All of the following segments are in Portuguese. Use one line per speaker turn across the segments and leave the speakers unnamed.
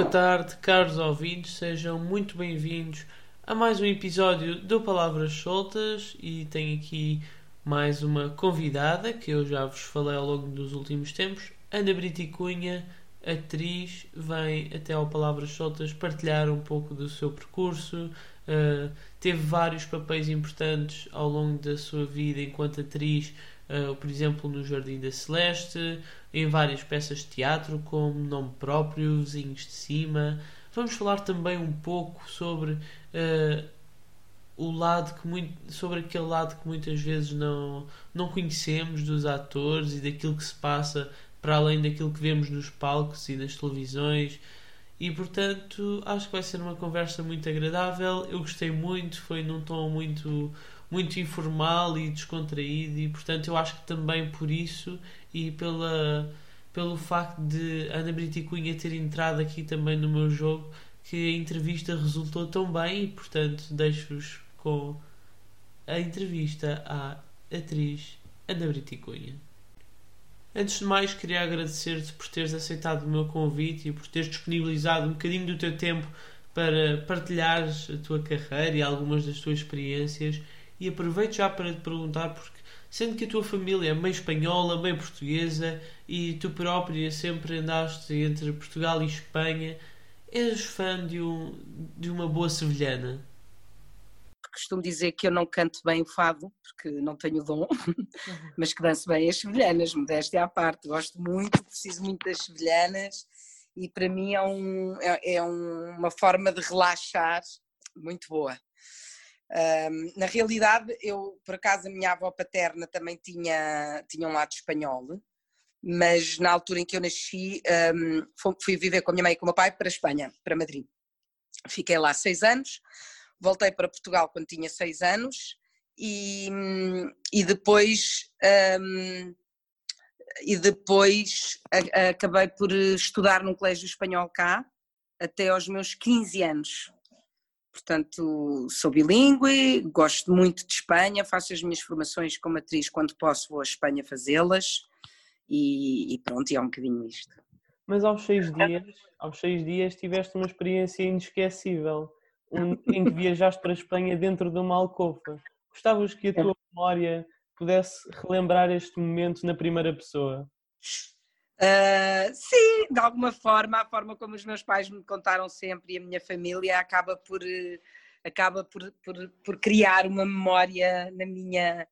Boa tarde, caros ouvintes, sejam muito bem-vindos a mais um episódio do Palavras Soltas e tenho aqui mais uma convidada que eu já vos falei ao longo dos últimos tempos, Ana Brito Cunha, atriz, vem até ao Palavras Soltas partilhar um pouco do seu percurso, uh, teve vários papéis importantes ao longo da sua vida enquanto atriz, uh, por exemplo no Jardim da Celeste, em várias peças de teatro, como Nome Próprio, Vizinhos de Cima. Vamos falar também um pouco sobre uh, o lado que muito, sobre aquele lado que muitas vezes não, não conhecemos dos atores e daquilo que se passa para além daquilo que vemos nos palcos e nas televisões. E portanto, acho que vai ser uma conversa muito agradável. Eu gostei muito, foi num tom muito muito informal e descontraído e portanto eu acho que também por isso e pela, pelo facto de Ana Brito Cunha ter entrado aqui também no meu jogo que a entrevista resultou tão bem e portanto deixo-vos com a entrevista à atriz Ana Brito Cunha. Antes de mais, queria agradecer-te por teres aceitado o meu convite e por teres disponibilizado um bocadinho do teu tempo para partilhares a tua carreira e algumas das tuas experiências. E aproveito já para te perguntar, porque sendo que a tua família é meio espanhola, meio portuguesa e tu própria sempre andaste entre Portugal e Espanha, és fã de, um, de uma boa sevilhana?
Costumo dizer que eu não canto bem o fado, porque não tenho dom, mas que danço bem as sevilhanas, modéstia à parte. Gosto muito, preciso muito das sevilhanas e para mim é, um, é, é uma forma de relaxar muito boa. Um, na realidade, eu, por acaso, a minha avó paterna também tinha, tinha um lado espanhol, mas na altura em que eu nasci, um, fui viver com a minha mãe e com o meu pai para a Espanha, para Madrid. Fiquei lá seis anos, voltei para Portugal quando tinha seis anos e, e depois. Um, e depois acabei por estudar num colégio espanhol cá até aos meus 15 anos. Portanto, sou bilíngue, gosto muito de Espanha, faço as minhas formações como atriz quando posso, vou à Espanha fazê-las e, e, pronto, é um bocadinho isto.
Mas aos seis dias, aos seis dias tiveste uma experiência inesquecível, em que viajaste para a Espanha dentro de uma alcova. Gostavas que a tua memória pudesse relembrar este momento na primeira pessoa?
Uh, sim, de alguma forma, a forma como os meus pais me contaram sempre e a minha família acaba por, acaba por, por, por criar uma memória na minha,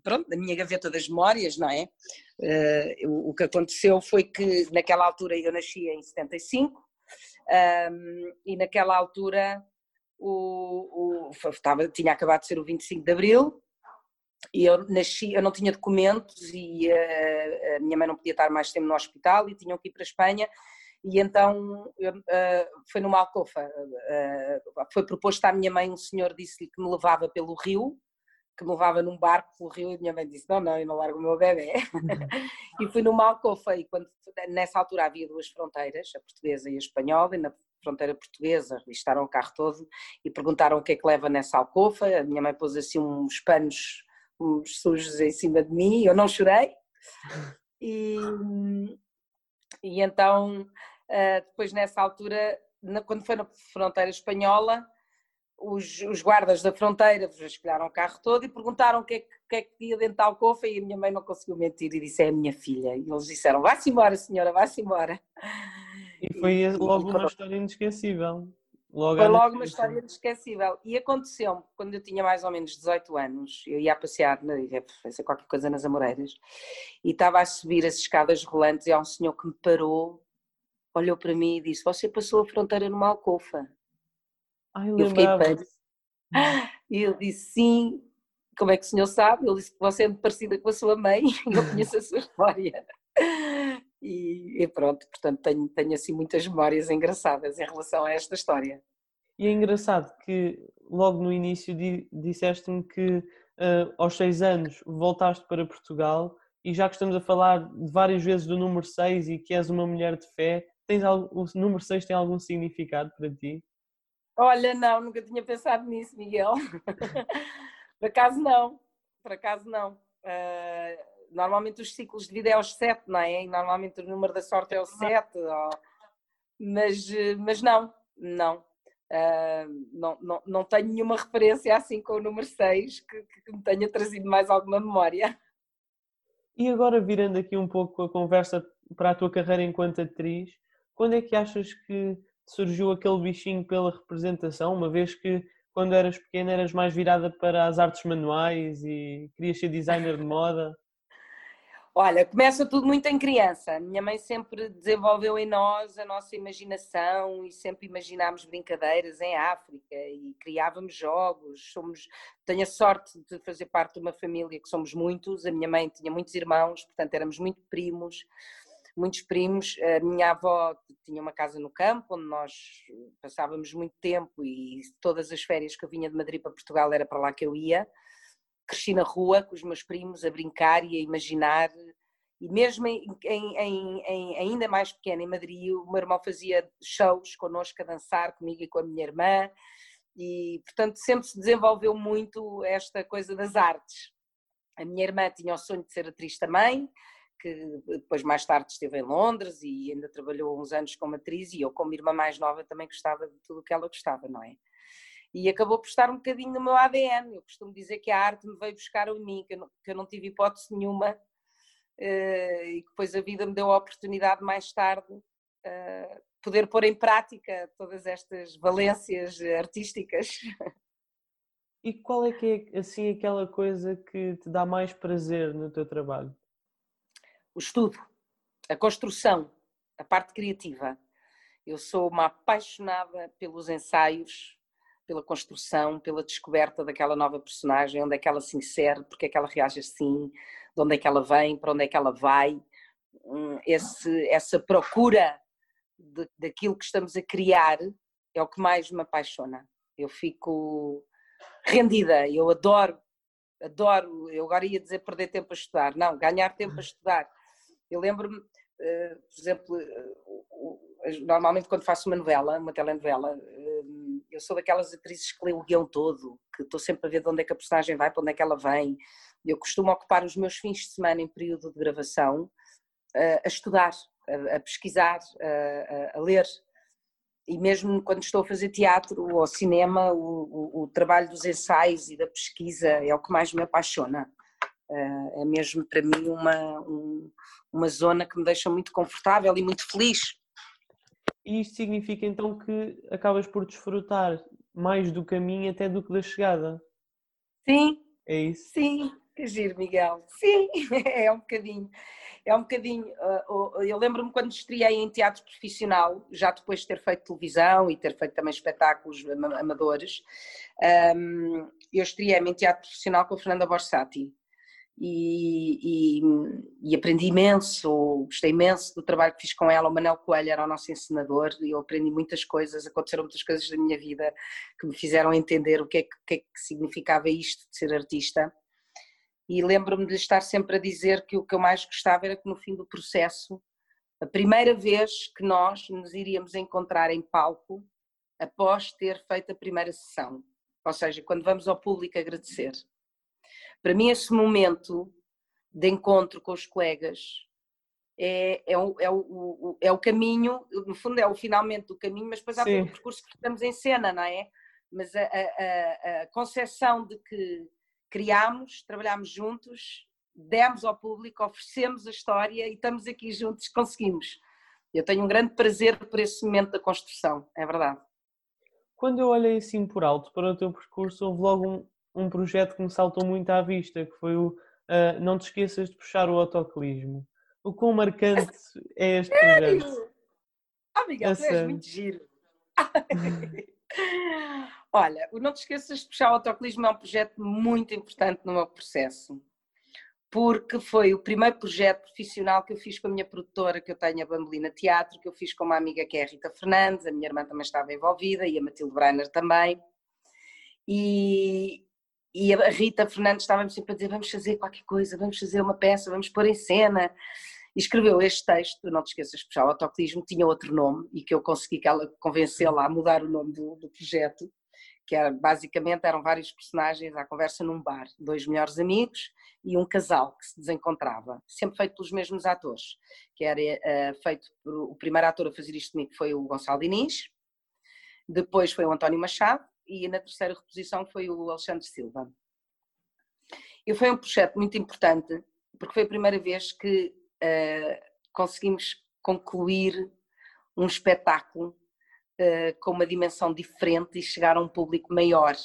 pronto, na minha gaveta das memórias, não é? Uh, o, que aconteceu foi que naquela altura eu nasci em 75 um, e naquela altura o, o, estava, tinha acabado de ser o 25 de Abril e eu nasci, eu não tinha documentos e uh, a minha mãe não podia estar mais tempo no hospital e tinham que ir para a Espanha. E então eu, uh, foi numa alcofa, uh, foi proposto à minha mãe, um senhor disse-lhe que me levava pelo rio, que me levava num barco pelo rio e a minha mãe disse, não, não, eu não largo o meu bebê. e fui numa alcofa e quando, nessa altura havia duas fronteiras, a portuguesa e a espanhola, e na fronteira portuguesa revistaram o carro todo e perguntaram o que é que leva nessa alcofa, a minha mãe pôs assim uns panos uns sujos em cima de mim, eu não chorei. E, e então, eh, depois nessa altura, quando foi na fronteira espanhola, os, os guardas da fronteira vasculharam o carro todo e perguntaram o que é que, que, é que ia dentro da alcofa e a minha mãe não conseguiu mentir e disse é a minha filha. E eles disseram, vá-se embora senhora, vá-se embora.
E foi logo uma história inesquecível.
Logo Foi logo uma história inesquecível. E aconteceu-me, quando eu tinha mais ou menos 18 anos, eu ia a passear, ia fazer qualquer coisa nas Amoreiras, e estava a subir as escadas rolantes e há um senhor que me parou, olhou para mim e disse, você passou a fronteira numa alcofa.
Ai, eu, eu fiquei
E eu disse, sim, como é que o senhor sabe? Ele disse que você é muito parecida com a sua mãe, e eu conheço a sua história. E, e, pronto, portanto tenho, tenho assim muitas memórias engraçadas em relação a esta história.
E é engraçado que logo no início disseste-me que uh, aos seis anos voltaste para Portugal e já que estamos a falar várias vezes do número 6 e que és uma mulher de fé, tens algo, o número 6 tem algum significado para ti?
Olha, não, nunca tinha pensado nisso, Miguel. Por acaso não, por acaso não. Uh, normalmente os ciclos de vida é aos sete, não é? E normalmente o número da sorte é o sete. Ou... mas, mas não, não. Uh, não, não, não tenho nenhuma referência assim com o número 6 que, que me tenha trazido mais alguma memória.
E agora, virando aqui um pouco a conversa para a tua carreira enquanto atriz, quando é que achas que surgiu aquele bichinho pela representação, uma vez que quando eras pequena eras mais virada para as artes manuais e querias ser designer de moda?
Olha, começa tudo muito em criança. Minha mãe sempre desenvolveu em nós a nossa imaginação e sempre imaginámos brincadeiras em África e criávamos jogos. Somos, tenho a sorte de fazer parte de uma família que somos muitos. A minha mãe tinha muitos irmãos, portanto éramos muito primos, muitos primos. A minha avó tinha uma casa no campo onde nós passávamos muito tempo e todas as férias que eu vinha de Madrid para Portugal era para lá que eu ia cresci na rua com os meus primos a brincar e a imaginar. E mesmo em, em, em, ainda mais pequena, em Madrid, o meu irmão fazia shows connosco a dançar comigo e com a minha irmã. E, portanto, sempre se desenvolveu muito esta coisa das artes. A minha irmã tinha o sonho de ser atriz também, que depois mais tarde esteve em Londres e ainda trabalhou uns anos como atriz e eu como irmã mais nova também gostava de tudo o que ela gostava, não é? E acabou por estar um bocadinho no meu ADN. Eu costumo dizer que a arte me veio buscar a mim, que eu não, que eu não tive hipótese nenhuma uh, e que depois a vida me deu a oportunidade mais tarde uh, poder pôr em prática todas estas valências artísticas.
E qual é que é assim aquela coisa que te dá mais prazer no teu trabalho?
O estudo, a construção, a parte criativa. Eu sou uma apaixonada pelos ensaios, pela construção, pela descoberta daquela nova personagem, onde é que ela se insere, porque é que ela reage assim, de onde é que ela vem, para onde é que ela vai, hum, Esse, essa procura de, daquilo que estamos a criar é o que mais me apaixona. Eu fico rendida, eu adoro, adoro, eu agora ia dizer perder tempo a estudar, não, ganhar tempo a estudar. Eu lembro-me, eh, por exemplo, eh, normalmente quando faço uma novela, uma telenovela, hum, eu sou daquelas atrizes que lê o guião todo, que estou sempre a ver de onde é que a personagem vai, para onde é que ela vem. Eu costumo ocupar os meus fins de semana em período de gravação a estudar, a, pesquisar, a, a ler. E mesmo quando estou a fazer teatro ou cinema, o, o, o trabalho dos ensaios e da pesquisa é o que mais me apaixona. É mesmo para mim uma, um, uma zona que me deixa muito confortável e muito feliz
e isto significa então que acabas por desfrutar mais do caminho até do que da chegada.
Sim.
É isso?
Sim, que giro, Miguel. Sim, é um bocadinho. É um bocadinho. Uh, eu lembro-me quando estreiei em teatro profissional, já depois de ter feito televisão e ter feito também espetáculos amadores, eu estreiei-me em teatro profissional com a Fernanda Borsati e, e, e, aprendi imenso, gostei imenso do trabalho que fiz com ela. O Manel Coelho era o nosso ensinador e eu aprendi muitas coisas, aconteceram muitas coisas da minha vida que me fizeram entender o que é que, que, é que significava isto de ser artista. E lembro-me de estar sempre a dizer que o que eu mais gostava era que no fim do processo, a primeira vez que nós nos iríamos encontrar em palco após ter feito a primeira sessão, ou seja, quando vamos ao público agradecer para mim, esse momento de encontro com os colegas é, é, o, é, o, é o caminho, no fundo é o finalmente do caminho, mas depois há todo o percurso que estamos em cena, não é? Mas a, a, a concepção de que criámos, trabalhámos juntos, demos ao público, oferecemos a história e estamos aqui juntos, conseguimos. Eu tenho um grande prazer por esse momento da construção, é verdade.
Quando eu olhei assim por alto para o teu percurso, houve logo um, um projeto que me saltou muito à vista, que foi o uh, Não te esqueças de puxar o autocolismo. O quão marcante é este projeto?
Ah, Miguel, tu és muito giro. Olha, o Não te esqueças de puxar o autocolismo é um projeto muito importante no meu processo, porque foi o primeiro projeto profissional que eu fiz com a minha produtora, que eu tenho a Bambolina Teatro, que eu fiz com uma amiga que é a Rita Fernandes, a minha irmã também estava envolvida e a Matilde Breiner também. E, e a Rita Fernandes estava-me sempre a dizer: vamos fazer qualquer coisa, vamos fazer uma peça, vamos pôr em cena. E escreveu este texto, não te esqueças puxar o autoclismo, tinha outro nome e que eu consegui que ela convencê-la a mudar o nome do, do projeto, que era, basicamente eram vários personagens à conversa num bar, dois melhores amigos e um casal que se desencontrava, sempre feito pelos mesmos atores, que era uh, feito por, o primeiro ator a fazer isto comigo foi o Gonçalo Diniz, depois foi o António Machado e na terceira reposição foi o Alexandre Silva. E foi um projeto muito importante, porque foi a primeira vez que uh, conseguimos concluir um espetáculo uh, com uma dimensão diferente e chegar a um público maior.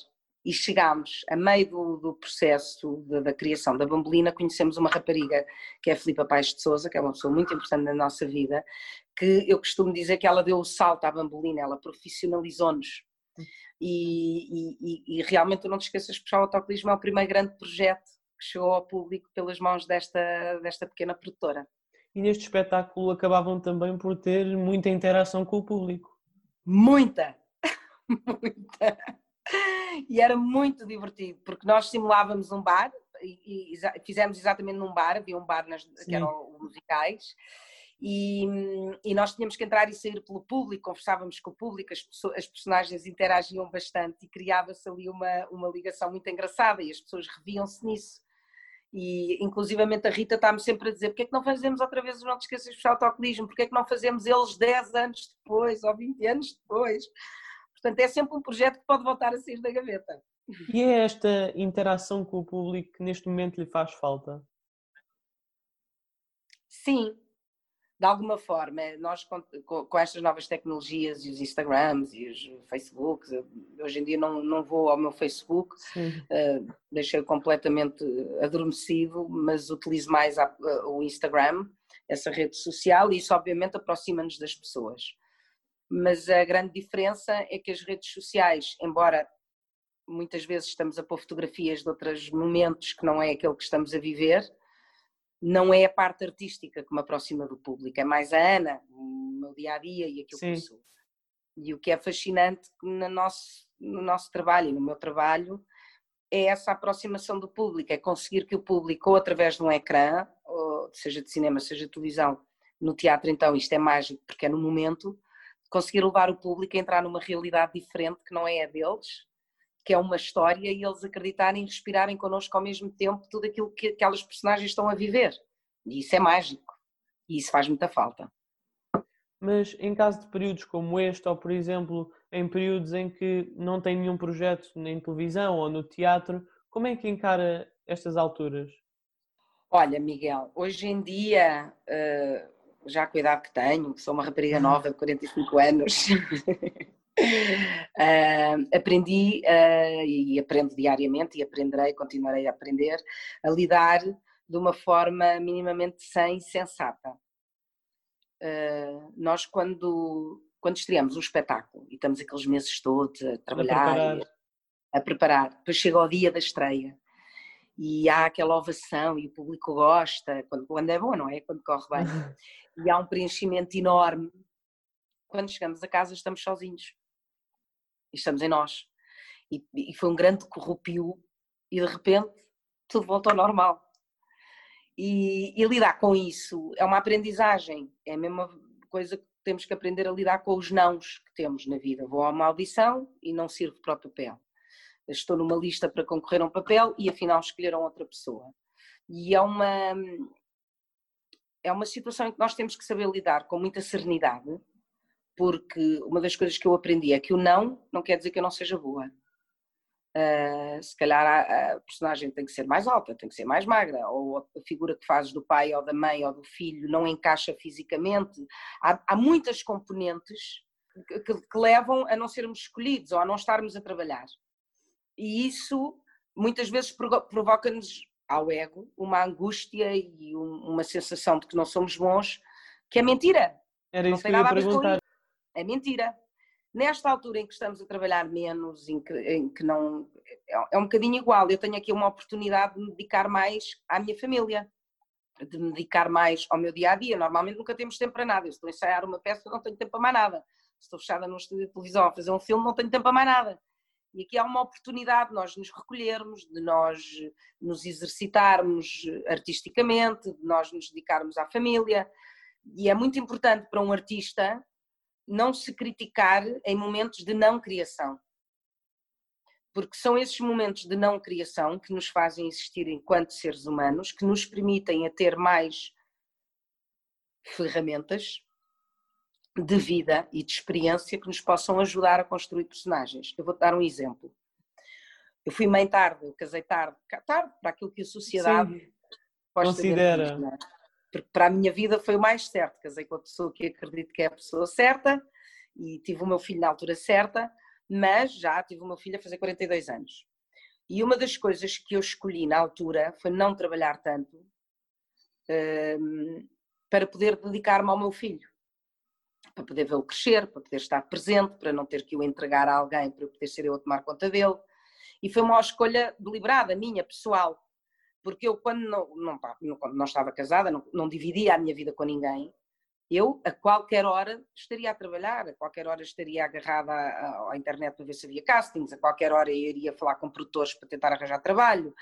E chegámos, a meio do, do processo de, da criação da Bambolina, conhecemos uma rapariga que é a Filipa Paes de Souza, que é uma pessoa muito importante na nossa vida, que eu costumo dizer que ela deu o salto à Bambolina, ela profissionalizou-nos. E, e, e, realmente não te esqueças que o Autocolismo é o primeiro grande projeto que chegou ao público pelas mãos desta, desta pequena produtora.
E neste espetáculo acabavam também por ter muita interação com o público.
Muita! muita! E era muito divertido, porque nós simulávamos um bar, e, e fizemos exatamente num bar, havia um bar nas, que eram musicais, e, e, nós tínhamos que entrar e sair pelo público, conversávamos com o público, as, pessoas, as personagens interagiam bastante e criava-se ali uma, uma ligação muito engraçada e as pessoas reviam-se nisso. E inclusivamente a Rita está-me sempre a dizer porque é que não fazemos outra vez o Não Te Esqueças de Autocolismo, porque é que não fazemos eles 10 anos depois ou 20 anos depois. Portanto, é sempre um projeto que pode voltar a sair da gaveta.
E é esta interação com o público que neste momento lhe faz falta?
Sim, de alguma forma, nós com, com, estas novas tecnologias e os Instagrams e os Facebooks, hoje em dia não, não vou ao meu Facebook, uh, deixei completamente adormecido, mas utilizo mais a, o Instagram, essa rede social, e isso obviamente aproxima-nos das pessoas. Mas a grande diferença é que as redes sociais, embora muitas vezes estamos a pôr fotografias de outros momentos que não é aquele que estamos a viver, não é a parte artística que me aproxima do público, é mais a Ana, o meu dia a dia e aquilo Sim. que eu sou. E o que é fascinante no nosso, no nosso trabalho e no meu trabalho é essa aproximação do público, é conseguir que o público, ou através de um ecrã, ou seja de cinema, seja de televisão, no teatro então isto é mágico porque é no momento, conseguir levar o público a entrar numa realidade diferente que não é a deles, que é uma história e eles acreditarem e respirarem connosco ao mesmo tempo tudo aquilo que aquelas personagens estão a viver. E isso é mágico. E isso faz muita falta.
Mas em caso de períodos como este, ou por exemplo, em períodos em que não tem nenhum projeto nem televisão ou no teatro, como é que encara estas alturas?
Olha, Miguel, hoje em dia, eh, já com a idade que tenho, sou uma rapariga nova de 45 anos, Uh, aprendi uh, e aprendo diariamente e aprenderei, continuarei a aprender a lidar de uma forma minimamente sã e sensata. Uh, nós quando, quando estreamos um espetáculo e estamos aqueles meses todos a trabalhar, a preparar, depois chega o dia da estreia e há aquela ovação e o público gosta, quando, quando é bom, não é? Quando corre bem. e há um preenchimento enorme. Quando chegamos a casa estamos sozinhos e estamos em nós. E, e foi um grande corrupio e de repente tudo volta ao normal. E, e, lidar com isso é uma aprendizagem, é a mesma coisa que temos que aprender a lidar com os nãos que temos na vida. Vou a uma audição e não sirvo para o papel. Estou numa lista para concorrer a um papel e afinal escolheram outra pessoa. E é uma, é uma situação em que nós temos que saber lidar com muita serenidade, porque uma das coisas que eu aprendi é que o não não quer dizer que eu não seja boa. Uh, se calhar a, a, personagem tem que ser mais alta, tem que ser mais magra, ou a figura que fazes do pai ou da mãe ou do filho não encaixa fisicamente. Há, há muitas componentes que, que, que, levam a não sermos escolhidos ou a não estarmos a trabalhar. E isso muitas vezes provoca-nos ao ego uma angústia e um, uma sensação de que não somos bons, que é mentira.
Era isso que eu ia perguntar.
É mentira. Nesta altura em que estamos a trabalhar menos, em que, em que não. É, é um bocadinho igual. Eu tenho aqui uma oportunidade de me dedicar mais à minha família, de me dedicar mais ao meu dia a dia. Normalmente nunca temos tempo para nada. Eu estou a ensaiar uma peça, não tenho tempo para mais nada. Estou fechada num estúdio de televisão a fazer um filme, não tenho tempo para mais nada. E aqui há uma oportunidade de nós nos recolhermos, de nós nos exercitarmos artisticamente, de nós nos dedicarmos à família. E é muito importante para um artista não se criticar em momentos de não criação. porque são esses momentos de não criação que nos fazem existir enquanto seres humanos, que nos permitem a ter mais ferramentas de vida e de experiência que nos possam ajudar a construir personagens. Eu vou-te dar um exemplo. Eu fui mãe tarde, eu casei tarde, tarde para aquilo que a sociedade
considera. Dizer, é?
Porque para a minha vida foi o mais certo. Casei com a pessoa que acredito que é a pessoa certa e tive o meu filho na altura certa mas já tive uma filha a fazer 42 anos. E uma das coisas que eu escolhi na altura foi não trabalhar tanto um, para poder dedicar-me ao meu filho, para poder vê-lo crescer, para poder estar presente, para não ter que o entregar a alguém, para eu poder ser eu a tomar conta dele. E foi uma escolha deliberada, minha, pessoal, porque eu, quando não, não, não, não estava casada, não, não dividia a minha vida com ninguém, eu, a qualquer hora, estaria a trabalhar, a qualquer hora estaria agarrada à, à, internet para ver se havia castings, a qualquer hora eu iria falar com produtores para tentar arranjar trabalho.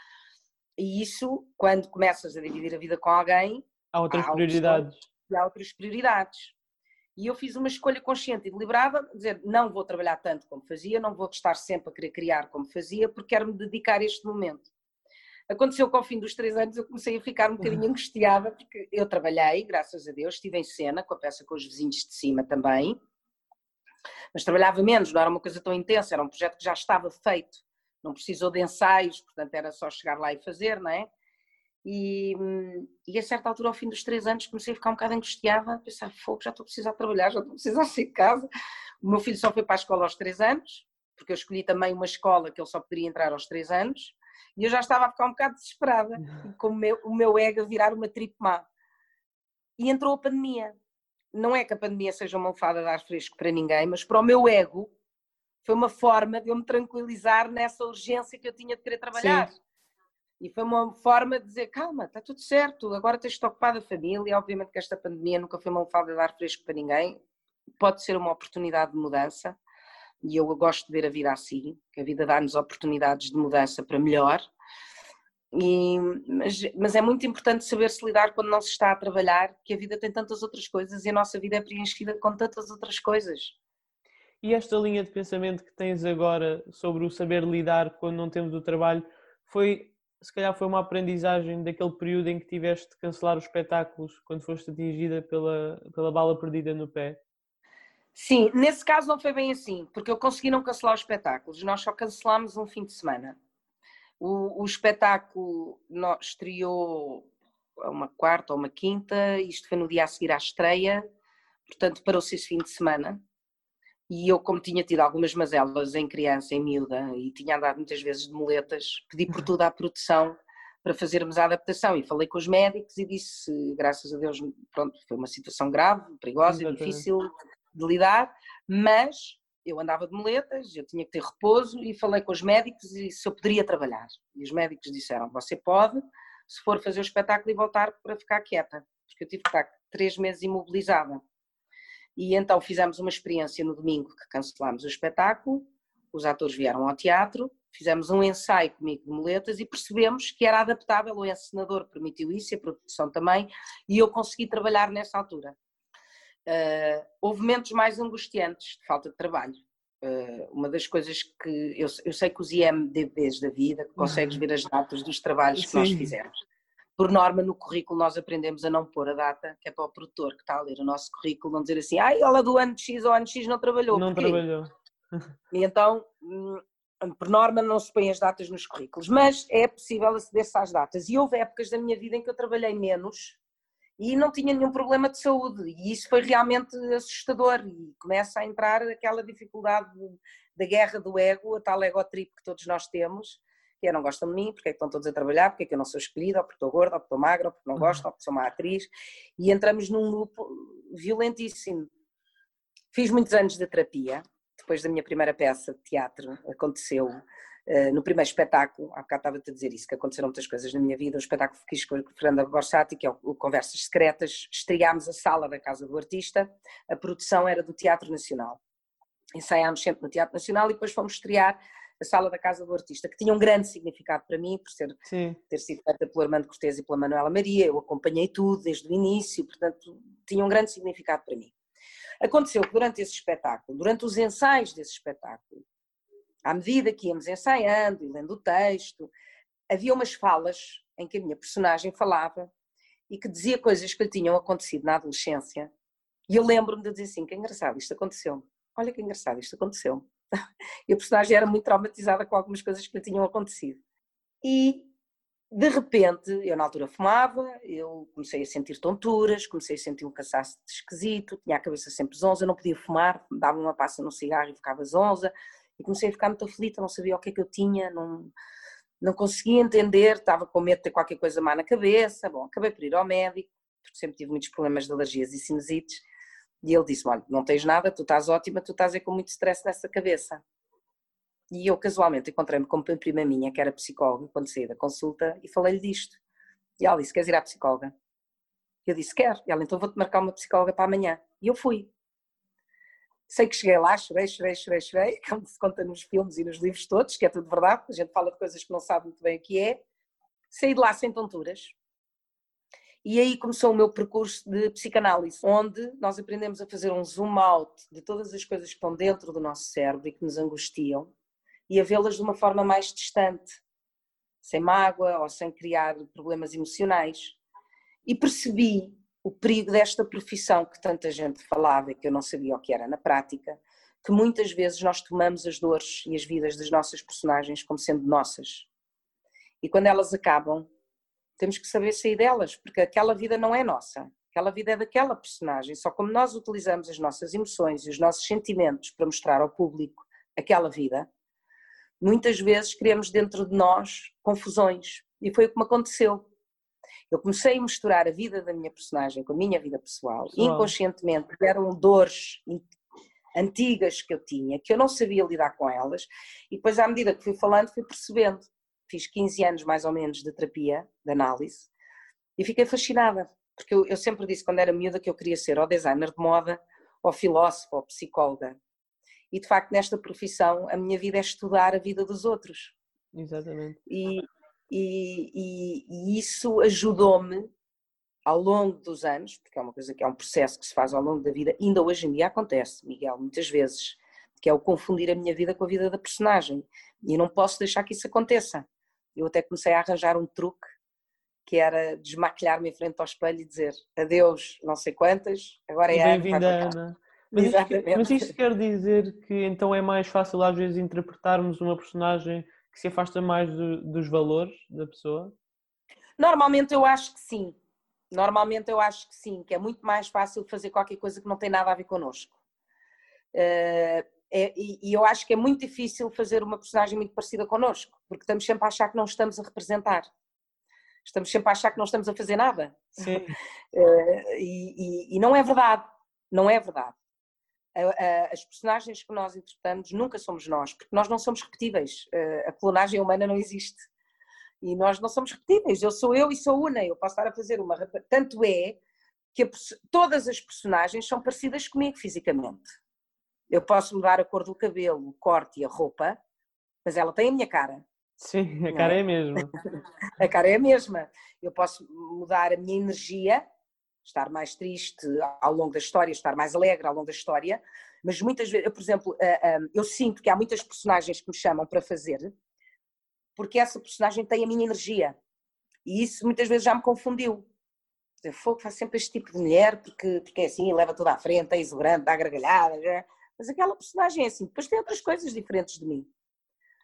E isso, quando começas a dividir a vida com alguém,
há outras há prioridades.
Há outras prioridades. E eu fiz uma escolha consciente e deliberada, dizer, não vou trabalhar tanto como fazia, não vou estar sempre a querer criar como fazia, porque quero me dedicar a este momento. Aconteceu que ao fim dos três anos eu comecei a ficar um bocadinho angustiada, porque eu trabalhei, graças a Deus, estive em cena com a peça com os vizinhos de cima também, mas trabalhava menos, não era uma coisa tão intensa, era um projeto que já estava feito, não precisou de ensaios, portanto era só chegar lá e fazer, não é? E, e, a certa altura, ao fim dos três anos, comecei a ficar um bocado angustiada, a pensar, fogo, já estou a precisar trabalhar, já estou a precisar sair de casa. O meu filho só foi para a escola aos três anos, porque eu escolhi também uma escola que ele só poderia entrar aos três anos, e eu já estava a ficar um bocado desesperada, com o meu, o meu ego a virar uma trip má. E entrou a pandemia. Não é que a pandemia seja uma alfada de ar fresco para ninguém, mas para o meu ego foi uma forma de eu me tranquilizar nessa urgência que eu tinha de querer trabalhar. Sim. E foi uma forma de dizer, calma, está tudo certo, agora tens-te ocupado a família, obviamente que esta pandemia nunca foi uma alfada de ar fresco para ninguém, pode ser uma oportunidade de mudança, e eu gosto de ver a vida assim, que a vida dá-nos oportunidades de mudança para melhor. E, mas, mas, é muito importante saber se lidar quando não se está a trabalhar, que a vida tem tantas outras coisas e a nossa vida é preenchida com tantas outras coisas.
E esta linha de pensamento que tens agora sobre o saber lidar quando não temos o trabalho, foi, se calhar foi uma aprendizagem daquele período em que tiveste de cancelar os espetáculos quando foste atingida pela, pela bala perdida no pé?
Sim, nesse caso não foi bem assim, porque eu consegui não cancelar os espetáculos, nós só cancelámos um fim de semana. O, o espetáculo estreou uma quarta ou uma quinta, isto foi no dia a seguir à estreia, portanto parou-se esse fim de semana. E eu, como tinha tido algumas mazelas em criança, em miúda, e tinha andado muitas vezes de muletas, pedi por tudo à produção para fazermos a adaptação e falei com os médicos e disse, graças a Deus, pronto, foi uma situação grave, perigosa, Exatamente. difícil, de lidar, mas eu andava de moletas, eu tinha que ter repouso e falei com os médicos e se eu poderia trabalhar. E os médicos disseram: você pode, se for fazer o espetáculo e voltar para ficar quieta, porque eu tive que estar três meses imobilizada. E então fizemos uma experiência no domingo que cancelámos o espetáculo, os atores vieram ao teatro, fizemos um ensaio comigo de moletas e percebemos que era adaptável, o encenador permitiu isso e a produção também, e eu consegui trabalhar nessa altura. Uh, houve momentos mais angustiantes de falta de trabalho. Uh, uma das coisas que eu, eu, sei que os IMDBs da vida, que consegues ver as datas dos trabalhos que Sim. nós fizemos. Por norma, no currículo, nós aprendemos a não pôr a data, que é para o produtor que está a ler o nosso currículo, não dizer assim, ai, ela do ano X ou ano X não trabalhou.
Não porquê? trabalhou.
E então, hum, por norma, não se põem as datas nos currículos, mas é possível aceder-se às datas. E houve épocas da minha vida em que eu trabalhei menos e não tinha nenhum problema de saúde. E isso foi realmente assustador. E começa a entrar aquela dificuldade da guerra do ego, a tal ego trip que todos nós temos, que é não gostam de mim, porque é que estão todos a trabalhar, porque é que eu não sou escolhida, ou porque estou gorda, ou porque estou magra, ou porque não gosto, ou porque sou uma atriz, e entramos num loop violentíssimo. Fiz muitos anos de terapia, depois da minha primeira peça de teatro, aconteceu no primeiro espetáculo, há bocado estava-te a dizer isso, que aconteceram muitas coisas na minha vida, o espetáculo que fiz com a Fernanda Borsati, que é o Conversas Secretas, estreámos a sala da Casa do Artista, a produção era do Teatro Nacional. Ensaiámos sempre no Teatro Nacional e depois fomos estrear a sala da Casa do Artista, que tinha um grande significado para mim, por ser, ter sido feita pelo Armando Cortês e pela Manuela Maria, eu acompanhei tudo desde o início, portanto tinha um grande significado para mim. Aconteceu que durante esse espetáculo, durante os ensaios desse espetáculo, à medida que íamos ensaiando e lendo o texto, havia umas falas em que a minha personagem falava e que dizia coisas que lhe tinham acontecido na adolescência. E eu lembro-me de dizer assim: que engraçado, isto aconteceu. Olha que engraçado, isto aconteceu. E a personagem era muito traumatizada com algumas coisas que lhe tinham acontecido. E de repente, eu na altura fumava, eu comecei a sentir tonturas, comecei a sentir um cansaço esquisito, tinha a cabeça sempre zonza, não podia fumar, dava uma passa no cigarro e ficava zonza, e comecei a ficar muito aflita, não sabia o que é que eu tinha, não, não conseguia entender, estava com medo de ter qualquer coisa má na cabeça, bom, acabei por ir ao médico, porque sempre tive muitos problemas de alergias e sinusites, e ele disse olha, não tens nada, tu estás ótima, tu estás aí com muito stress nessa cabeça. E eu casualmente encontrei-me com uma prima minha, que era psicóloga, quando saí da consulta, e falei-lhe disto. E ela disse: Queres ir à psicóloga? Eu disse: Quero. E ela, então vou-te marcar uma psicóloga para amanhã. E eu fui. Sei que cheguei lá, chorei, chorei, chorei, chorei, como se conta nos filmes e nos livros todos, que é tudo verdade, a gente fala de coisas que não sabe muito bem o que é. Saí de lá sem tonturas. E aí começou o meu percurso de psicanálise, onde nós aprendemos a fazer um zoom out de todas as coisas que estão dentro do nosso cérebro e que nos angustiam e a vê-las de uma forma mais distante, sem mágoa ou sem criar problemas emocionais. E percebi o perigo desta profissão que tanta gente falava e que eu não sabia o que era na prática, que muitas vezes nós tomamos as dores e as vidas das nossas personagens como sendo nossas. E quando elas acabam, temos que saber sair delas, porque aquela vida não é nossa. Aquela vida é daquela personagem. Só como nós utilizamos as nossas emoções e os nossos sentimentos para mostrar ao público aquela vida, muitas vezes criamos dentro de nós confusões. E foi o que me aconteceu. Eu comecei a misturar a vida da minha personagem com a minha vida pessoal, inconscientemente, eram dores antigas que eu tinha, que eu não sabia lidar com elas, e depois, à medida que fui falando, fui percebendo. Fiz 15 anos mais ou menos de terapia, de análise, e fiquei fascinada, porque eu, eu sempre disse quando era miúda que eu queria ser ou designer de moda, ou filósofo, ou psicóloga. E de facto, nesta profissão, a minha vida é estudar a vida dos outros.
Exatamente.
E, e, e, e isso ajudou-me ao longo dos anos, porque é uma coisa que é um processo que se faz ao longo da vida, ainda hoje em dia acontece, Miguel, muitas vezes, que é o confundir a minha vida com a vida da personagem. E não posso deixar que isso aconteça. Eu até comecei a arranjar um truque que era desmaquilhar-me em frente ao espelho e dizer adeus, não sei quantas, agora é
Bem-vinda, Ana. Mas isto, mas isto, quer dizer que então é mais fácil às vezes interpretarmos uma personagem que se afasta mais do, dos valores da pessoa?
Normalmente eu acho que sim. Normalmente eu acho que sim, que é muito mais fácil fazer qualquer coisa que não tem nada a ver connosco. Uh, é, e, e, eu acho que é muito difícil fazer uma personagem muito parecida connosco, porque estamos sempre a achar que não estamos a representar. Estamos sempre a achar que não estamos a fazer nada.
Sim.
Uh, e, e, e não é verdade. Não é verdade as personagens que nós interpretamos nunca somos nós, porque nós não somos repetíveis. A clonagem humana não existe. E nós não somos repetíveis. Eu sou eu e sou una. Eu posso estar a fazer uma. Tanto é que a, todas as personagens são parecidas comigo fisicamente. Eu posso mudar a cor do cabelo, o corte e a roupa, mas ela tem a minha cara.
Sim, a cara é? é a mesma.
a cara é a mesma. Eu posso mudar a minha energia, estar mais triste ao longo da história, estar mais alegre ao longo da história, mas muitas vezes, eu, por exemplo, eh, eh, eu sinto que há muitas personagens que me chamam para fazer, porque essa personagem tem a minha energia, e isso muitas vezes já me confundiu. Eu fogo, faz sempre este tipo de mulher, porque, porque é assim, leva tudo à frente, é exuberante, dá gargalhada, mas aquela personagem é assim, depois tem outras coisas diferentes de mim.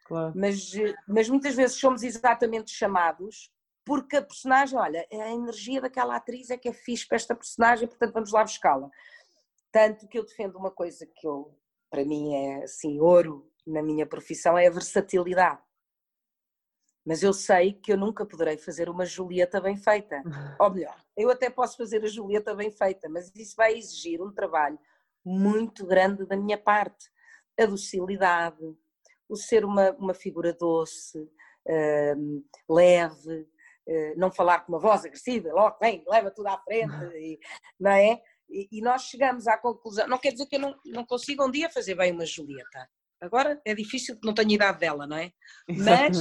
Claro.
Mas, mas muitas vezes somos exatamente chamados porque a personagem, olha, a energia daquela atriz é que é fixe para esta personagem, portanto vamos lá buscá-la. Tanto que eu defendo uma coisa que eu, para mim é assim, ouro na minha profissão, é a versatilidade. Mas eu sei que eu nunca poderei fazer uma Julieta bem feita. Ou melhor, eu até posso fazer a Julieta bem feita, mas isso vai exigir um trabalho muito grande da minha parte. A docilidade, o ser uma, uma figura doce, hum, leve, não falar com uma voz agressiva, logo vem, leva tudo à frente, e, não é? E, e, nós chegamos à conclusão, não quer dizer que eu não, não consiga um dia fazer bem uma Julieta. Agora é difícil porque não tenho idade dela, não é? Mas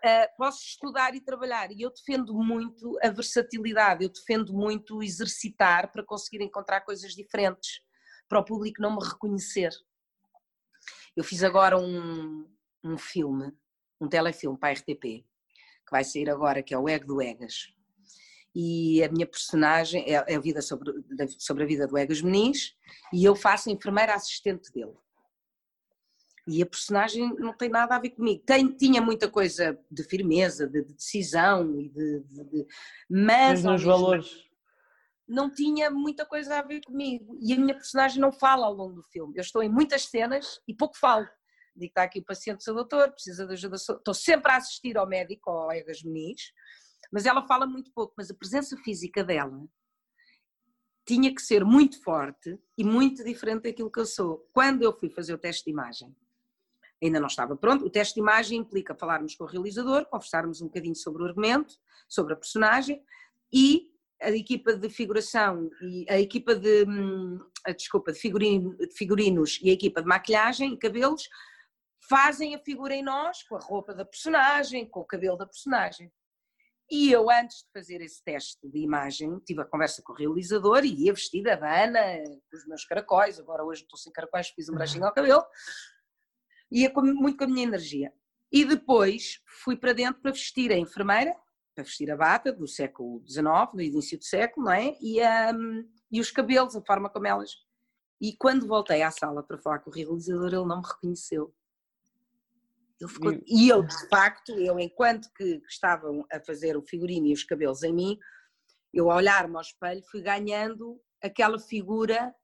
uh, posso estudar e trabalhar. E eu defendo muito a versatilidade, eu defendo muito exercitar para conseguir encontrar coisas diferentes, para o público não me reconhecer. Eu fiz agora um, um filme, um telefilme para a RTP, que vai sair agora, que é o Ego do Egas. E a minha personagem é, é a vida sobre, sobre a vida do Egas Meniz e eu faço enfermeira assistente dele. E a personagem não tem nada a ver comigo. Tem, tinha muita coisa de firmeza, de, de decisão e de, de, de mas,
mas nos valores
não tinha muita coisa a ver comigo. E a minha personagem não fala ao longo do filme. Eu estou em muitas cenas e pouco falo. Digo, está aqui o paciente, seu doutor, precisa de ajuda. Estou sempre a assistir ao médico, ao Egas Meniz, mas ela fala muito pouco. Mas a presença física dela tinha que ser muito forte e muito diferente daquilo que eu sou. Quando eu fui fazer o teste de imagem, ainda não estava pronto. O teste de imagem implica falarmos com o realizador, conversarmos um bocadinho sobre o argumento, sobre a personagem e a equipa de figuração e a equipa de, hum, desculpa, de, figurino, de figurinos e a equipa de maquilhagem e cabelos fazem a figura em nós com a roupa da personagem, com o cabelo da personagem. E eu, antes de fazer esse teste de imagem, tive a conversa com o realizador e ia vestida da Ana, com os meus caracóis. Agora, hoje estou sem caracóis, fiz um brachinho ao cabelo. Ia muito com a minha energia. E depois fui para dentro para vestir a enfermeira para vestir a bata do século XIX, do início do século, não é? E, um, e os cabelos, a forma como elas. E quando voltei à sala para falar com o realizador, ele não me reconheceu. Ficou... E, eu, de facto, eu, enquanto que estavam a fazer o figurino e os cabelos em mim, eu, ao olhar-me ao espelho, fui ganhando aquela figura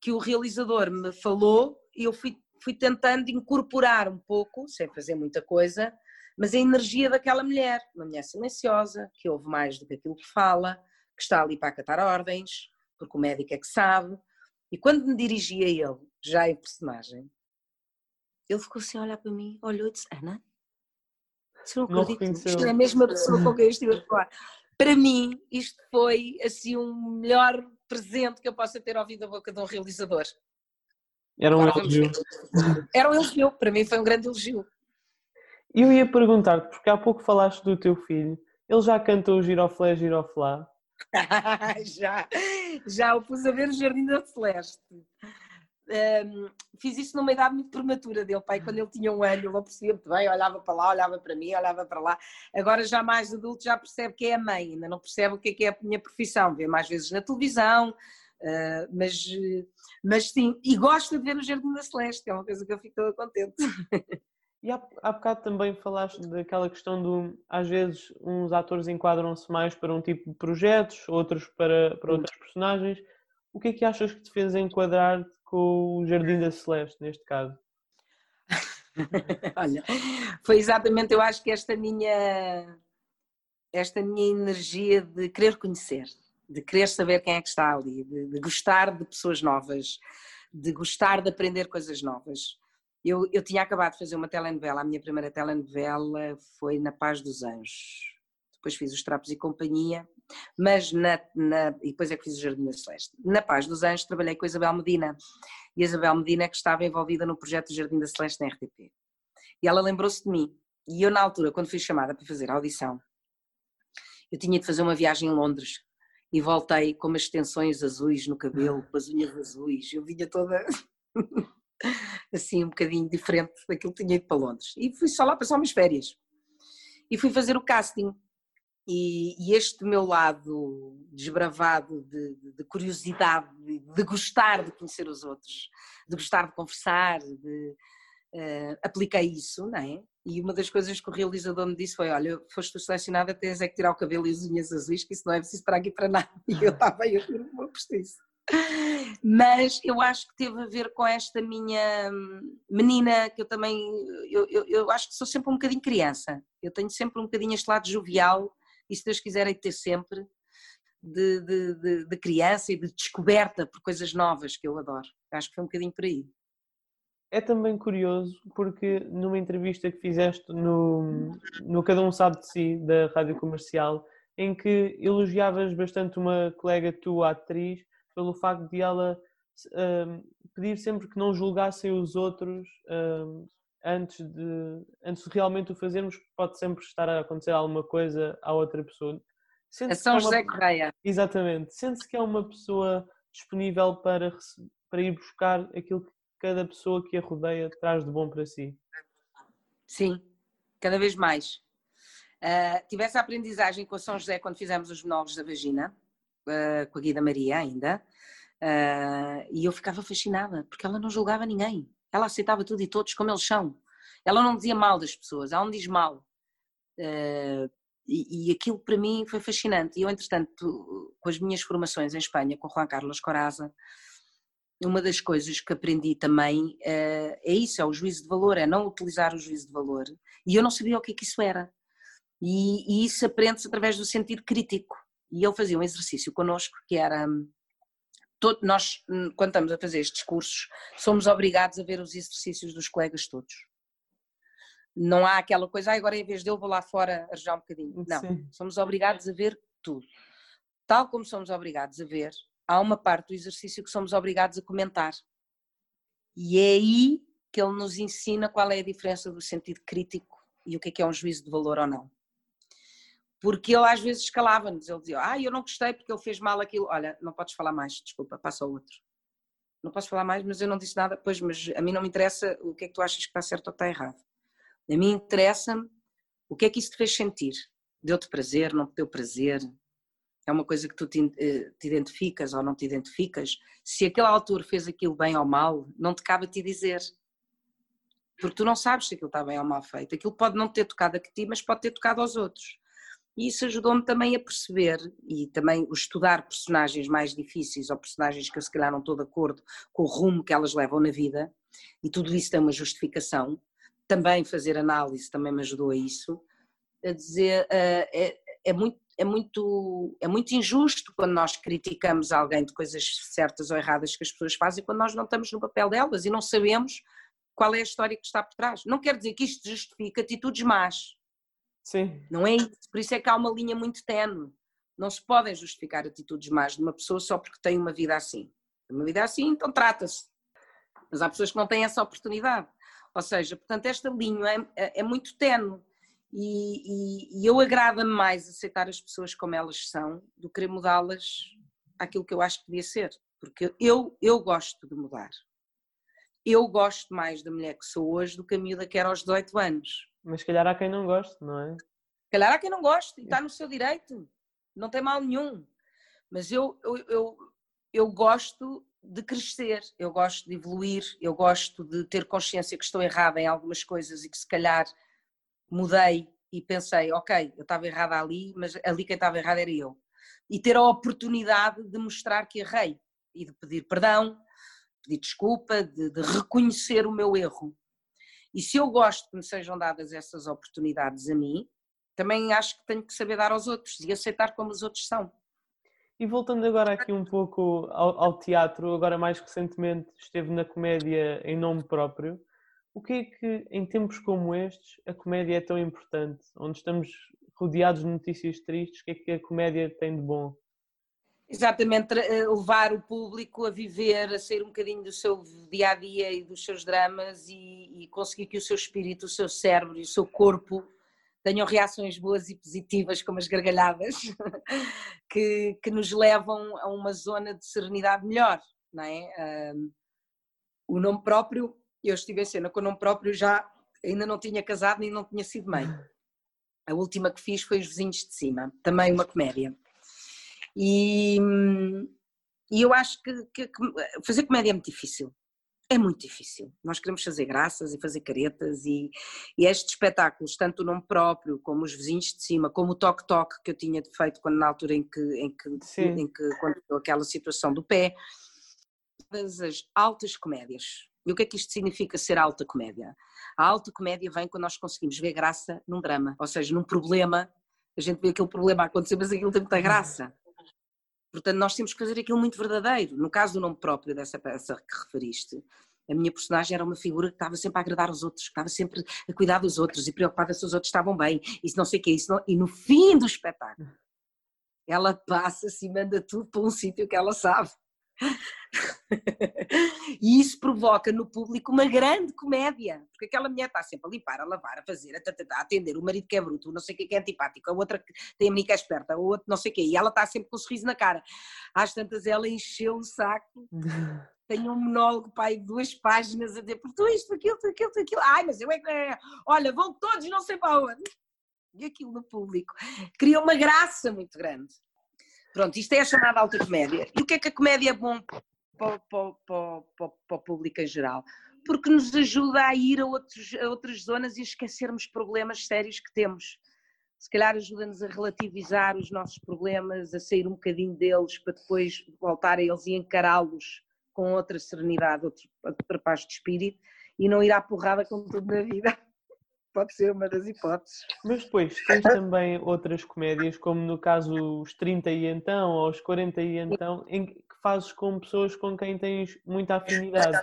que o realizador me falou e eu fui, fui tentando incorporar um pouco, sem fazer muita coisa, mas a energia daquela mulher, uma mulher silenciosa, que ouve mais do que aquilo que fala, que está ali para acatar ordens, porque o médico é que sabe. E quando me dirigi a ele, já em personagem, ele ficou assim a olhar para mim, olhou e disse: Ana, você não acredito, isto é a mesma pessoa com quem eu estive a falar. Para mim, isto foi assim um melhor presente que eu possa ter ouvido da boca de um realizador.
Era um elogio.
Era um elogio, para mim foi um grande elogio.
Eu ia perguntar-te, porque há pouco falaste do teu filho, ele já cantou Giroflé, Giroflá?
já, já o pus a ver no Jardim da Celeste. Um, fiz isso numa idade muito prematura dele, pai, quando ele tinha um ano, ele não percebia muito bem, olhava para lá, olhava para mim, olhava para lá. Agora já mais adulto já percebe que é a mãe, ainda não percebe o que é, que é a minha profissão, vê mais vezes na televisão, uh, mas, mas sim, e gosta de ver no Jardim da Celeste, é uma coisa que eu fico toda contente.
E há, há bocado também falaste daquela questão do, às vezes, uns atores enquadram-se mais para um tipo de projetos, outros para, para outras personagens. O que é que achas que te fez enquadrar com o Jardim da Celeste, neste caso?
Olha, foi exatamente, eu acho que esta minha, esta minha energia de querer conhecer, de querer saber quem é que está ali, de, de gostar de pessoas novas, de gostar de aprender coisas novas. Eu, eu tinha acabado de fazer uma telenovela, a minha primeira telenovela foi Na Paz dos Anjos. Depois fiz Os Trapos e Companhia, mas na, na, e depois é que fiz o Jardim da Celeste. Na Paz dos Anjos trabalhei com a Isabel Medina, e a Isabel Medina é que estava envolvida no projeto Jardim da Celeste na RTP. E ela lembrou-se de mim. E eu, na altura, quando fui chamada para fazer a audição, eu tinha de fazer uma viagem em Londres e voltei com umas extensões azuis no cabelo, com as unhas azuis. Eu vinha toda assim um bocadinho diferente daquilo que tinha ido para Londres. E fui só lá passar umas férias. E fui fazer o casting. E, e este meu lado desbravado de, de, de curiosidade, de, de, gostar de conhecer os outros, de gostar de conversar, de, uh, apliquei isso, não é? E uma das coisas que o realizador me disse foi: Olha, foste selecionada, tens é que tirar o cabelo e as unhas azuis, que isso não é preciso para aqui para nada. E eu estava aí, eu não vou isso. Mas eu acho que teve a ver com esta minha hum, menina, que eu também, eu, eu, eu, acho que sou sempre um bocadinho criança, eu tenho sempre um bocadinho este lado jovial, e se Deus quiser, ter sempre, de, de, de, de, criança e de descoberta por coisas novas que eu adoro. Acho que foi um bocadinho por aí.
É também curioso porque numa entrevista que fizeste no, no Cada Um Sabe de Si, da Rádio Comercial, em que elogiavas bastante uma colega tua, atriz, pelo facto de ela um, pedir sempre que não julgassem os outros um, antes, de, antes de realmente o fazermos, pode sempre estar a acontecer alguma coisa à outra pessoa.
Sente é São é José Correia.
Exatamente. Sente-se que é uma pessoa disponível para, para ir buscar aquilo que cada pessoa que a rodeia traz de bom para si.
Sim, cada vez mais. Uh, tive essa aprendizagem com a São José quando fizemos os monólogos da vagina, uh, com a Guida Maria ainda, uh, e eu ficava fascinada, porque ela não julgava ninguém. Ela aceitava tudo e todos como eles são. Ela não dizia mal das pessoas, ela não diz mal. Uh, e, e, aquilo para mim foi fascinante. E eu, entretanto, com as minhas formações em Espanha, com Juan Carlos Coraza, uma das coisas que aprendi também uh, é isso, é o juízo de valor, é não utilizar o juízo de valor. E eu não sabia o que, é que isso era. E, e isso aprende-se através do sentido crítico. E ele fazia um exercício connosco que era todo, nós, quando estamos a fazer estes cursos, somos obrigados a ver os exercícios dos colegas todos. Não há aquela coisa, ah, agora em vez dele vou lá fora arranjar um bocadinho. Não, Sim. somos obrigados a ver tudo. Tal como somos obrigados a ver, há uma parte do exercício que somos obrigados a comentar. E é aí que ele nos ensina qual é a diferença do sentido crítico e o que é que é um juízo de valor ou não porque ele às vezes escalava-nos, ele dizia, ah, eu não gostei porque ele fez mal aquilo, olha, não podes falar mais, desculpa, passa ao outro. Não posso falar mais, mas eu não disse nada, pois, mas a mim não me interessa o que é que tu achas que está certo ou está errado. A mim interessa-me o que é que isso te fez sentir. Deu-te prazer, não te deu prazer? É uma coisa que tu te, eh, te, identificas ou não te identificas? Se aquele autor fez aquilo bem ou mal, não te cabe a ti dizer. Porque tu não sabes se aquilo está bem ou mal feito. Aquilo pode não ter tocado a ti, mas pode ter tocado aos outros. E isso ajudou-me também a perceber e também estudar personagens mais difíceis ou personagens que eu se calhar não estou de acordo com o rumo que elas levam na vida, e tudo isso tem uma justificação. Também fazer análise também me ajudou a isso, a dizer, uh, é, é, muito, é, muito, é muito injusto quando nós criticamos alguém de coisas certas ou erradas que as pessoas fazem, quando nós não estamos no papel delas e não sabemos qual é a história que está por trás. Não quer dizer que isto justifique atitudes más,
Sim.
Não é isso. Por isso é que há uma linha muito tenue. Não se podem justificar atitudes más de uma pessoa só porque tem uma vida assim. Uma vida assim, então trata-se. Mas há pessoas que não têm essa oportunidade. Ou seja, portanto, esta linha é, é, é muito tenue. E, e, eu agrada-me mais aceitar as pessoas como elas são do que querer mudá-las àquilo que eu acho que devia ser. Porque eu, eu gosto de mudar. Eu gosto mais da mulher que sou hoje do que a miúda que era aos 18 anos.
Mas se calhar há quem não goste, não é?
Se calhar há quem não goste e está no seu direito, não tem mal nenhum. Mas eu, eu, eu, eu gosto de crescer, eu gosto de evoluir, eu gosto de ter consciência que estou errada em algumas coisas e que se calhar mudei e pensei, ok, eu estava errada ali, mas ali quem estava errada era eu. E ter a oportunidade de mostrar que errei e de pedir perdão, pedir desculpa, de, de reconhecer o meu erro. E se eu gosto que me sejam dadas essas oportunidades a mim, também acho que tenho que saber dar aos outros e aceitar como os outros são.
E voltando agora aqui um pouco ao, ao, teatro, agora mais recentemente esteve na comédia em nome próprio. O que é que, em tempos como estes, a comédia é tão importante? Onde estamos rodeados de notícias tristes, o que é que a comédia tem de bom?
Exatamente, eh, levar o público a viver, a sair um bocadinho do seu dia a dia e dos seus dramas e, e, conseguir que o seu espírito, o seu cérebro e o seu corpo tenham reações boas e positivas, como as gargalhadas, que, que nos levam a uma zona de serenidade melhor, não é? Um, o nome próprio, eu estive em cena com o nome próprio já, ainda não tinha casado nem não tinha sido mãe. A última que fiz foi Os Vizinhos de Cima, também uma comédia. E, e eu acho que, que, que, fazer comédia é muito difícil. É muito difícil. Nós queremos fazer graças e fazer caretas e, e estes espetáculos, tanto o nome próprio, como os vizinhos de cima, como o toque-toque que eu tinha feito quando, na altura em que, em que, em que quando aquela situação do pé, todas as altas comédias. E o que é que isto significa ser alta comédia? A alta comédia vem quando nós conseguimos ver graça num drama, ou seja, num problema, a gente vê aquele problema acontecer, mas aquilo tem muita graça. Portanto, nós temos que fazer aquilo muito verdadeiro. No caso do nome próprio dessa peça que referiste, a minha personagem era uma figura que estava sempre a agradar os outros, que estava sempre a cuidar dos outros e preocupada se os outros estavam bem, isso não sei o quê, isso não... e no fim do espetáculo, ela passa-se e manda tudo para um sítio que ela sabe. E isso provoca no público uma grande comédia, porque aquela mulher está sempre a limpar, a lavar, a fazer, a, a, a atender, o marido que é bruto, não sei o que, que é antipático, a outra que tem a menina que é esperta, o outro não sei o que, e ela está sempre com um sorriso na cara. Às tantas ela encheu o saco. Tenho um monólogo, pai, de duas páginas a dizer, por tu isto, aquilo, tu aquilo, tu aquilo. Ai, mas eu é que. É, olha, vão todos, não sei para onde. E aquilo no público. Cria uma graça muito grande. Pronto, isto é a chamada alta comédia. E o que é que a comédia é bom para, para, para, para, o público em geral? Porque nos ajuda a ir a, outros, a outras zonas e esquecermos problemas sérios que temos. Se calhar ajuda-nos a relativizar os nossos problemas, a sair um bocadinho deles para depois voltar a eles e encará-los com outra serenidade, outra paz de espírito e não ir à porrada com tudo na vida. Pode ser uma das hipóteses.
Mas depois tens também outras comédias, como no caso os 30 e então, ou os 40 e então, em que fazes com pessoas com quem tens muita afinidade.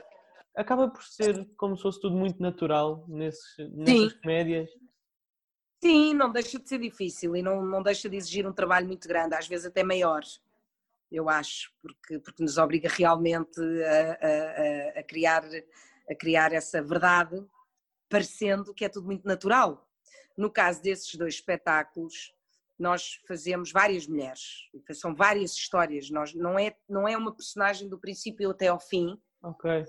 Acaba por ser como se fosse tudo muito natural nesses, nessas Sim. comédias.
Sim, não deixa de ser difícil e não, não deixa de exigir um trabalho muito grande, às vezes até maior, eu acho, porque, porque nos obriga realmente a, a, a criar, a criar essa verdade parecendo que é tudo muito natural. No caso desses dois espetáculos, nós fazemos várias mulheres, são várias histórias, nós, não, é, não é uma personagem do princípio até ao fim.
Ok.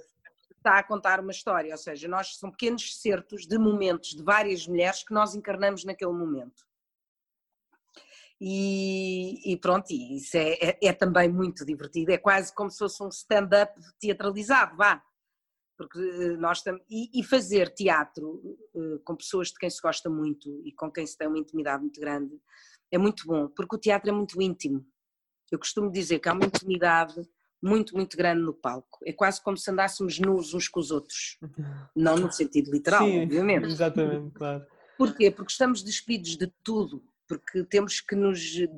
Está a contar uma história, ou seja, nós são pequenos certos de momentos de várias mulheres que nós encarnamos naquele momento. E, e pronto, isso é, é, é, também muito divertido, é quase como se fosse um stand-up teatralizado, vá porque eh, nós tam... e, e fazer teatro uh, com pessoas de quem se gosta muito e com quem se tem uma intimidade muito grande é muito bom, porque o teatro é muito íntimo. Eu costumo dizer que há uma intimidade muito, muito grande no palco. É quase como se andássemos nus uns com os outros. Não no sentido literal, Sim, obviamente.
Exatamente, claro.
Porquê? Porque estamos despidos de tudo, porque temos que nos eh,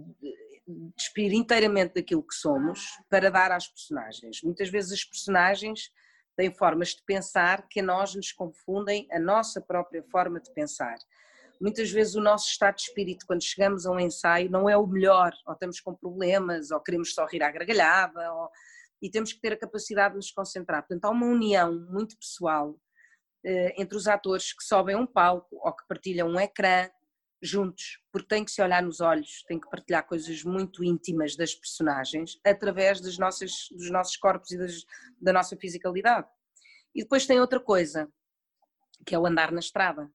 despir inteiramente daquilo que somos para dar às personagens. Muitas vezes as personagens têm formas de pensar que a nós nos confundem a nossa própria forma de pensar. Muitas vezes o nosso estado de espírito, quando chegamos a um ensaio, não é o melhor, ou estamos com problemas, ou queremos só rir à gargalhada, ou... e temos que ter a capacidade de nos concentrar. Portanto, há uma união muito pessoal eh, entre os atores que sobem um palco ou que partilham um ecrã juntos, porque tem que se olhar nos olhos, tem que partilhar coisas muito íntimas das personagens através das nossas, dos nossos corpos e das, da nossa fisicalidade. E depois tem outra coisa, que é o andar na estrada.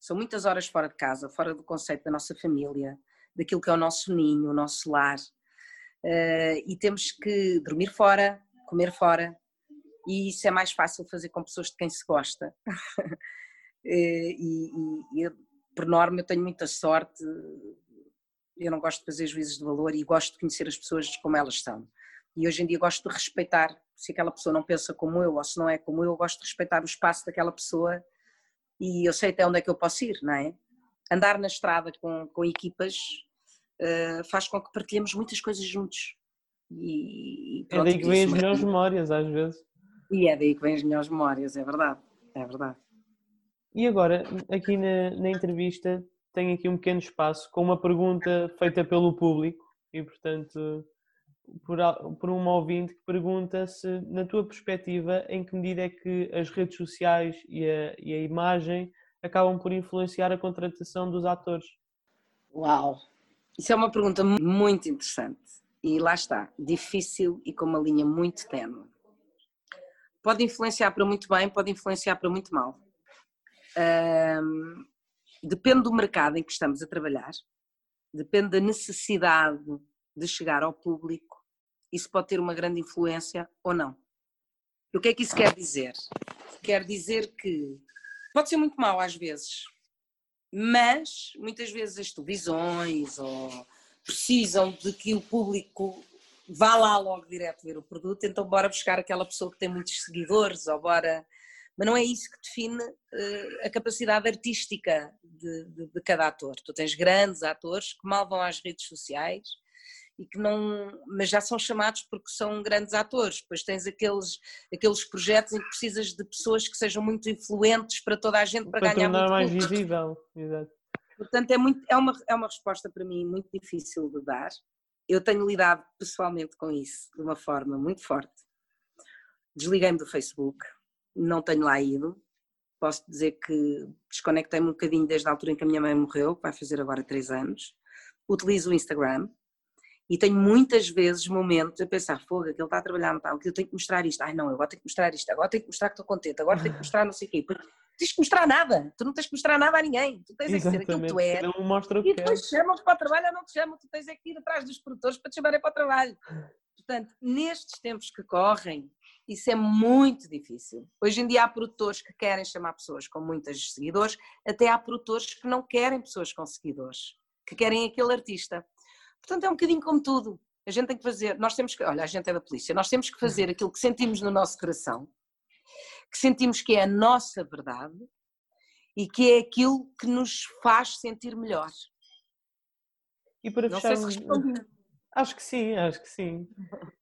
São muitas horas fora de casa, fora do conceito da nossa família, daquilo que é o nosso ninho, o nosso lar. Uh, e temos que dormir fora, comer fora, e isso é mais fácil fazer com pessoas de quem se gosta. e, e, e por norma, eu tenho muita sorte, eu não gosto de fazer juízes de valor e gosto de conhecer as pessoas como elas são. E hoje em dia gosto de respeitar, se aquela pessoa não pensa como eu ou se não é como eu, eu gosto de respeitar o espaço daquela pessoa e eu sei até onde é que eu posso ir, não é? Andar na estrada com, com equipas uh, faz com que partilhemos muitas coisas juntos.
E, pronto, é daí que vêm as melhores memórias, às vezes.
E é daí que vêm as melhores memórias, é verdade, é verdade.
E agora, aqui na, na entrevista, tenho aqui um pequeno espaço com uma pergunta feita pelo público e, portanto, por, por uma ouvinte que pergunta se, na tua perspectiva, em que medida é que as redes sociais e a, e a imagem acabam por influenciar a contratação dos atores?
Uau! Isso é uma pergunta muito interessante. E lá está, difícil e com uma linha muito tenue. Pode influenciar para muito bem, pode influenciar para muito mal. Um, depende do mercado em que estamos a trabalhar, depende da necessidade de chegar ao público, isso pode ter uma grande influência ou não. E o que é que isso quer dizer? Quer dizer que pode ser muito mau às vezes, mas muitas vezes as televisões ou precisam de que o público vá lá logo direto ver o produto, então bora buscar aquela pessoa que tem muitos seguidores ou bora mas não é isso que define uh, a capacidade artística de, de, de, cada ator. Tu tens grandes atores que mal vão às redes sociais e que não, mas já são chamados porque são grandes atores. Depois tens aqueles, aqueles projetos em que precisas de pessoas que sejam muito influentes para toda a gente para, para ganhar muito
mais público. visível. Exato.
Portanto, é, muito, é, uma, é uma resposta para mim muito difícil de dar. eu tenho lidado pessoalmente com isso de uma forma muito forte. Desliguei-me do Facebook, não tenho lá ido. Posso dizer que desconectei-me um bocadinho desde a altura em que a minha mãe morreu, vai fazer agora três anos. Utilizo o Instagram e tenho muitas vezes momentos a pensar: fogo, que ele está a trabalhar, não está, eu tenho que mostrar isto. Ai não, agora tenho que mostrar isto, agora tenho que mostrar que estou contente, agora tenho que mostrar não sei o quê. Porque tens que mostrar nada, tu não tens que mostrar nada a ninguém, tu tens Exatamente. é que ser aquilo que tu és.
Não mostra o
e depois chamam-te para o trabalho ou não te chamam, tu tens é que ir atrás dos produtores para te chamarem para o trabalho. Portanto, nestes tempos que correm, isso é muito difícil. Hoje em dia há produtores que querem chamar pessoas com muitos seguidores, até há produtores que não querem pessoas com seguidores, que querem aquele artista. Portanto, é um bocadinho como tudo. A gente tem que fazer, nós temos que, olha, a gente é da polícia, nós temos que fazer aquilo que sentimos no nosso coração, que sentimos que é a nossa verdade e que é aquilo que nos faz sentir melhor.
E para fecharmos, acho que sim, acho que sim.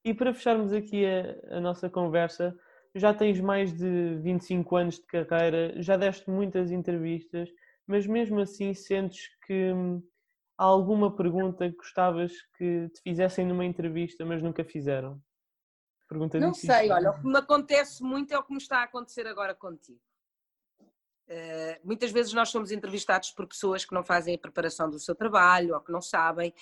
E para fecharmos aqui a, a nossa conversa, já tens mais de 25 anos de carreira, já deste muitas entrevistas, mas mesmo assim sentes que hum, há alguma pergunta que gostavas que te fizessem numa entrevista, mas nunca fizeram?
Pergunta não difícil. sei, olha, o que me acontece muito é o que me está a acontecer agora contigo. Uh, muitas vezes nós somos entrevistados por pessoas que não fazem a preparação do seu trabalho ou que não sabem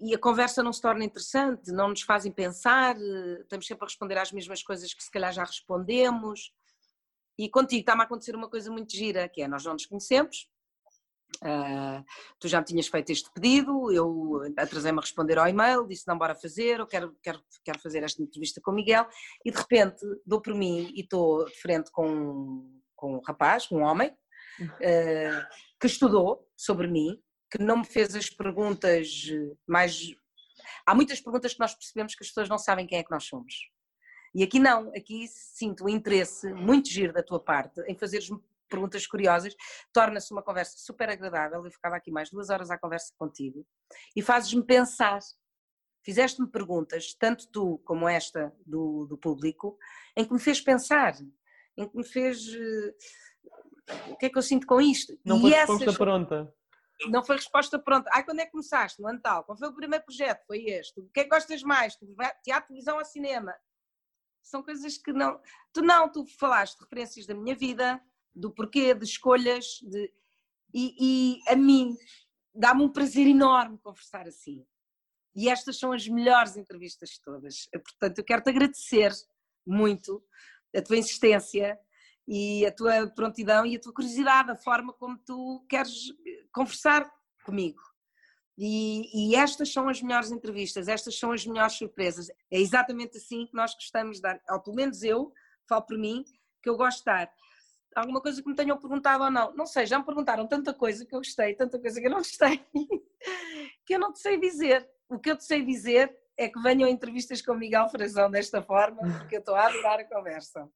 e, a conversa não se torna interessante, não nos fazem pensar, uh, estamos sempre a responder às mesmas coisas que se calhar já respondemos. E contigo está-me a acontecer uma coisa muito gira, que é nós não nos conhecemos, Uh, tu já me tinhas feito este pedido, eu atrasei-me a responder ao e-mail, disse não, bora fazer, eu quero, quero, quero fazer esta entrevista com o Miguel, e de repente dou por mim e estou de frente com, com um rapaz, um homem, uh, que estudou sobre mim, que não me fez as perguntas mais. Há muitas perguntas que nós percebemos que as pessoas não sabem quem é que nós somos. E aqui não, aqui sinto o interesse muito giro da tua parte em fazeres-me perguntas curiosas, torna-se uma conversa super agradável. Eu ficava aqui mais duas horas à conversa contigo e fazes-me pensar. Fizeste-me perguntas, tanto tu como esta do, do público, em que me fez pensar, em que me fez. Uh, o que é que eu sinto com isto?
Não e foi essas... pronta.
Não foi resposta pronta. Ai, quando é que começaste? No ano tal. Qual foi o primeiro projeto? Foi este. O que é que gostas mais? Teatro, televisão ou cinema? São coisas que não. Tu não, tu falaste de referências da minha vida, do porquê, de escolhas, de... E, e a mim dá-me um prazer enorme conversar assim. E estas são as melhores entrevistas de todas. Portanto, eu quero-te agradecer muito a tua insistência e a tua prontidão e a tua curiosidade, a forma como tu queres conversar comigo. E, e, estas são as melhores entrevistas, estas são as melhores surpresas. É exatamente assim que nós gostamos de dar, ou pelo menos eu, falo por mim, que eu gosto de dar alguma coisa que me tenham perguntado ou não. Não sei, já me perguntaram tanta coisa que eu gostei, tanta coisa que eu não gostei, que eu não te sei dizer. O que eu te sei dizer é que venham entrevistas com Miguel Frazão desta forma, porque eu estou a adorar a conversa.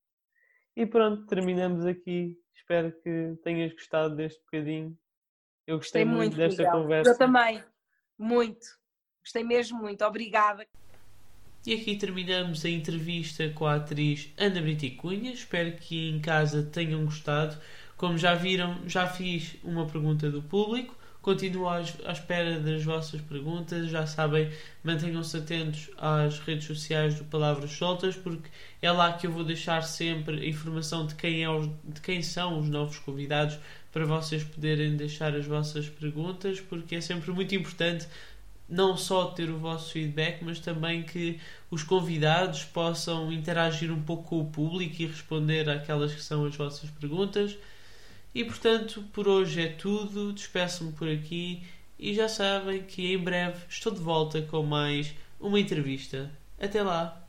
E pronto, terminamos aqui. Espero que tenhas gostado deste bocadinho. Eu gostei, gostei muito, muito desta Miguel. conversa.
Eu também, muito. Gostei mesmo muito. Obrigada.
E aqui terminamos a entrevista com a atriz Ana Brito Cunha. Espero que em casa tenham gostado. Como já viram, já fiz uma pergunta do público. Continuo à espera das vossas perguntas. Já sabem, mantenham-se atentos às redes sociais do Palavras Soltas, porque é lá que eu vou deixar sempre a informação de quem, é os, de quem são os novos convidados para vocês poderem deixar as vossas perguntas, porque é sempre muito importante não só ter o vosso feedback, mas também que os convidados possam interagir um pouco com o público e responder àquelas que são as vossas perguntas. E portanto, por hoje é tudo. Despeço-me por aqui e já sabem que em breve estou de volta com mais uma entrevista. Até lá!